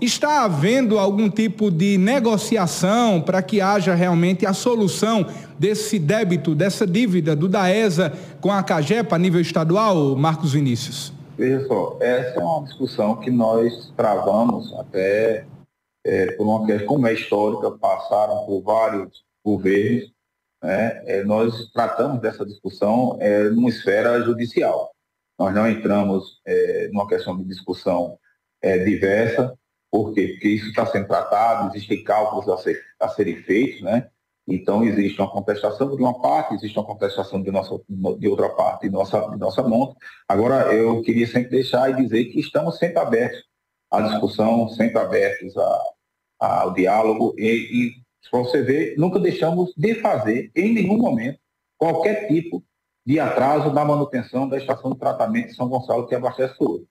está havendo algum tipo de negociação para que haja realmente a solução desse débito, dessa dívida do DAESA com a CAGEPA a nível estadual, Marcos Vinícius? Veja só, essa é uma discussão que nós travamos até é, por uma questão, como é histórica, passaram por vários governos, né? É, nós tratamos dessa discussão é, numa esfera judicial. Nós não entramos é, numa questão de discussão é, diversa, por quê? Porque isso está sendo tratado, existem cálculos a, ser, a serem feitos, né? Então, existe uma contestação de uma parte, existe uma contestação de, nossa, de outra parte de nossa, de nossa monta. Agora, eu queria sempre deixar e dizer que estamos sempre abertos à discussão, sempre abertos a, a, ao diálogo e, e para você ver, nunca deixamos de fazer, em nenhum momento, qualquer tipo de atraso na manutenção da estação de tratamento de São Gonçalo que abastece o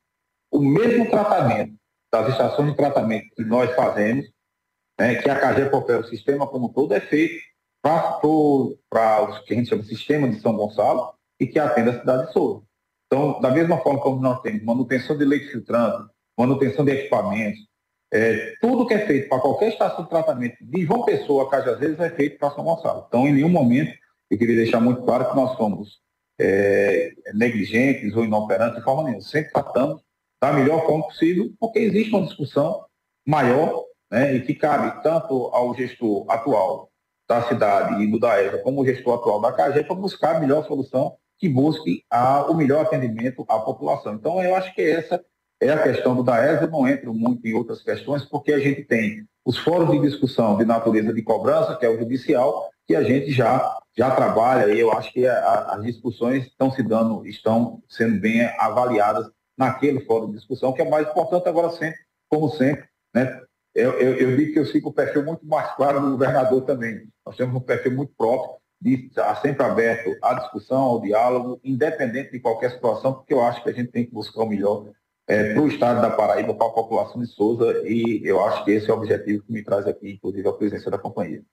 O mesmo tratamento das estações de tratamento que nós fazemos, né, que a CAGEP opera o sistema como um todo, é feito para o que a gente chama de sistema de São Gonçalo e que atende a cidade de Souza. Então, da mesma forma como nós temos manutenção de leite filtrante, manutenção de equipamentos, é, tudo que é feito para qualquer estação de tratamento de João Pessoa a Cajazeiras é feito para São Gonçalo. Então, em nenhum momento, eu queria deixar muito claro que nós somos é, negligentes ou inoperantes de forma nenhuma. Sempre tratamos da melhor forma possível, porque existe uma discussão maior né, e que cabe tanto ao gestor atual da cidade e do DAESA, como o gestor atual da CAGE, para buscar a melhor solução que busque a, o melhor atendimento à população. Então, eu acho que essa é a questão do DAESA, não entro muito em outras questões, porque a gente tem os fóruns de discussão de natureza de cobrança, que é o judicial, que a gente já, já trabalha e eu acho que a, as discussões estão se dando, estão sendo bem avaliadas naquele fórum de discussão, que é mais importante agora sempre, como sempre, né? Eu, eu, eu digo que eu sigo o perfil muito mais claro do governador também. Nós temos um perfil muito próprio de estar sempre aberto à discussão, ao diálogo, independente de qualquer situação, porque eu acho que a gente tem que buscar o melhor é, para o estado da Paraíba, para a população de Souza, e eu acho que esse é o objetivo que me traz aqui, inclusive, a presença da companhia.